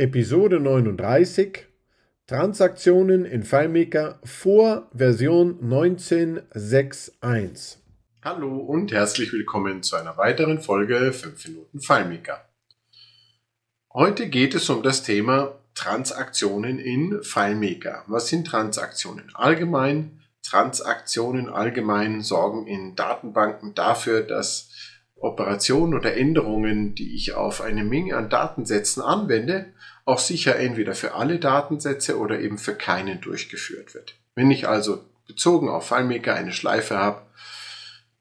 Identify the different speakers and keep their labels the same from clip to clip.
Speaker 1: Episode 39 Transaktionen in FileMaker vor Version 19.6.1
Speaker 2: Hallo und herzlich willkommen zu einer weiteren Folge 5 Minuten FileMaker. Heute geht es um das Thema Transaktionen in FileMaker. Was sind Transaktionen allgemein? Transaktionen allgemein sorgen in Datenbanken dafür, dass Operationen oder Änderungen, die ich auf eine Menge an Datensätzen anwende, auch sicher entweder für alle Datensätze oder eben für keinen durchgeführt wird. Wenn ich also bezogen auf FileMaker eine Schleife habe,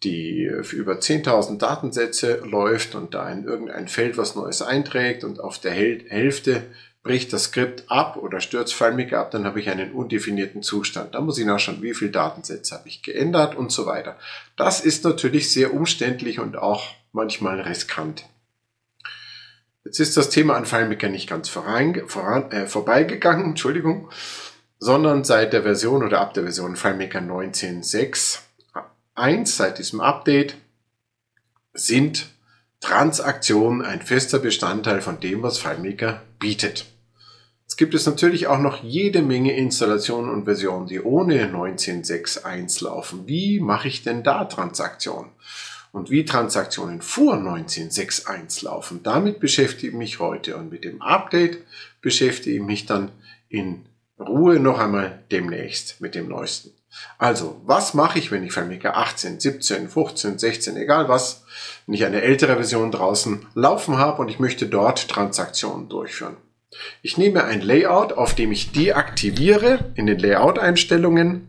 Speaker 2: die für über 10.000 Datensätze läuft und da in irgendein Feld was Neues einträgt und auf der Hälfte bricht das Skript ab oder stürzt FileMaker ab, dann habe ich einen undefinierten Zustand. Da muss ich nachschauen, wie viele Datensätze habe ich geändert und so weiter. Das ist natürlich sehr umständlich und auch manchmal riskant. Jetzt ist das Thema an FileMaker nicht ganz voran, voran, äh, vorbeigegangen, Entschuldigung, sondern seit der Version oder ab der Version FileMaker 19.6.1, seit diesem Update, sind Transaktionen ein fester Bestandteil von dem, was FileMaker bietet. Jetzt gibt es natürlich auch noch jede Menge Installationen und Versionen, die ohne 19.6.1 laufen. Wie mache ich denn da Transaktionen? Und wie Transaktionen vor 19.6.1 laufen, damit beschäftige ich mich heute. Und mit dem Update beschäftige ich mich dann in Ruhe noch einmal demnächst mit dem neuesten. Also, was mache ich, wenn ich FileMaker 18, 17, 15, 16, egal was, wenn ich eine ältere Version draußen laufen habe und ich möchte dort Transaktionen durchführen? Ich nehme ein Layout, auf dem ich deaktiviere in den Layout-Einstellungen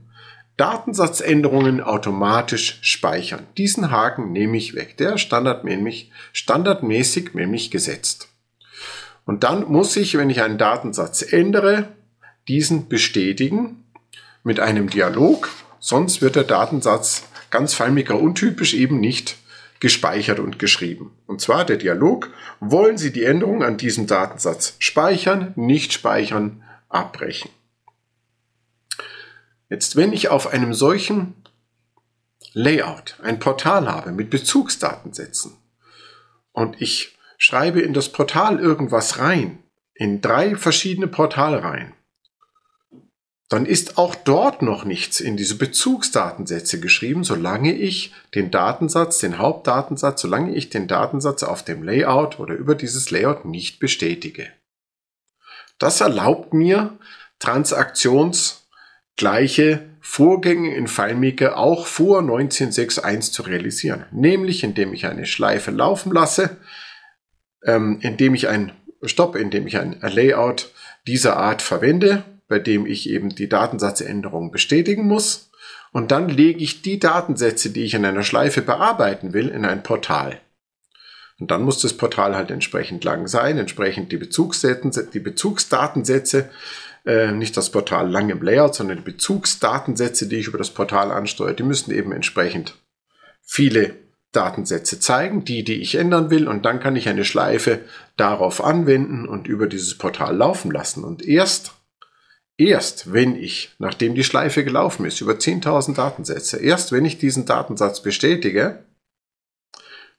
Speaker 2: Datensatzänderungen automatisch speichern. Diesen Haken nehme ich weg. Der standardmäßig, standardmäßig nämlich gesetzt. Und dann muss ich, wenn ich einen Datensatz ändere, diesen bestätigen mit einem Dialog, sonst wird der Datensatz ganz FileMaker untypisch eben nicht gespeichert und geschrieben. Und zwar der Dialog, wollen Sie die Änderung an diesem Datensatz speichern, nicht speichern, abbrechen. Jetzt, wenn ich auf einem solchen Layout ein Portal habe mit Bezugsdatensätzen und ich schreibe in das Portal irgendwas rein, in drei verschiedene Portale rein, dann ist auch dort noch nichts in diese Bezugsdatensätze geschrieben, solange ich den Datensatz, den Hauptdatensatz, solange ich den Datensatz auf dem Layout oder über dieses Layout nicht bestätige. Das erlaubt mir, transaktionsgleiche Vorgänge in FileMaker auch vor 19.6.1 zu realisieren. Nämlich indem ich eine Schleife laufen lasse, ähm, indem ich ein Stopp, indem ich ein Layout dieser Art verwende bei dem ich eben die Datensatzänderung bestätigen muss. Und dann lege ich die Datensätze, die ich in einer Schleife bearbeiten will, in ein Portal. Und dann muss das Portal halt entsprechend lang sein, entsprechend die, die Bezugsdatensätze, äh, nicht das Portal lang im Layout, sondern die Bezugsdatensätze, die ich über das Portal ansteuere, die müssen eben entsprechend viele Datensätze zeigen, die, die ich ändern will, und dann kann ich eine Schleife darauf anwenden und über dieses Portal laufen lassen. Und erst Erst wenn ich, nachdem die Schleife gelaufen ist, über 10.000 Datensätze, erst wenn ich diesen Datensatz bestätige,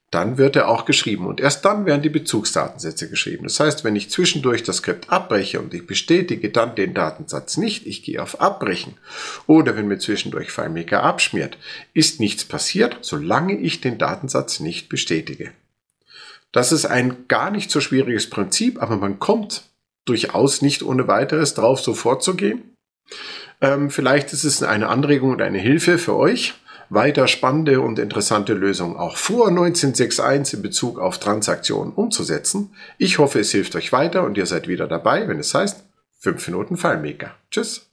Speaker 2: dann wird er auch geschrieben und erst dann werden die Bezugsdatensätze geschrieben. Das heißt, wenn ich zwischendurch das Skript abbreche und ich bestätige dann den Datensatz nicht, ich gehe auf Abbrechen oder wenn mir zwischendurch FileMaker abschmiert, ist nichts passiert, solange ich den Datensatz nicht bestätige. Das ist ein gar nicht so schwieriges Prinzip, aber man kommt durchaus nicht ohne weiteres drauf so vorzugehen. Ähm, vielleicht ist es eine Anregung und eine Hilfe für euch, weiter spannende und interessante Lösungen auch vor 1961 in Bezug auf Transaktionen umzusetzen. Ich hoffe, es hilft euch weiter und ihr seid wieder dabei, wenn es heißt 5 Minuten FileMaker. Tschüss.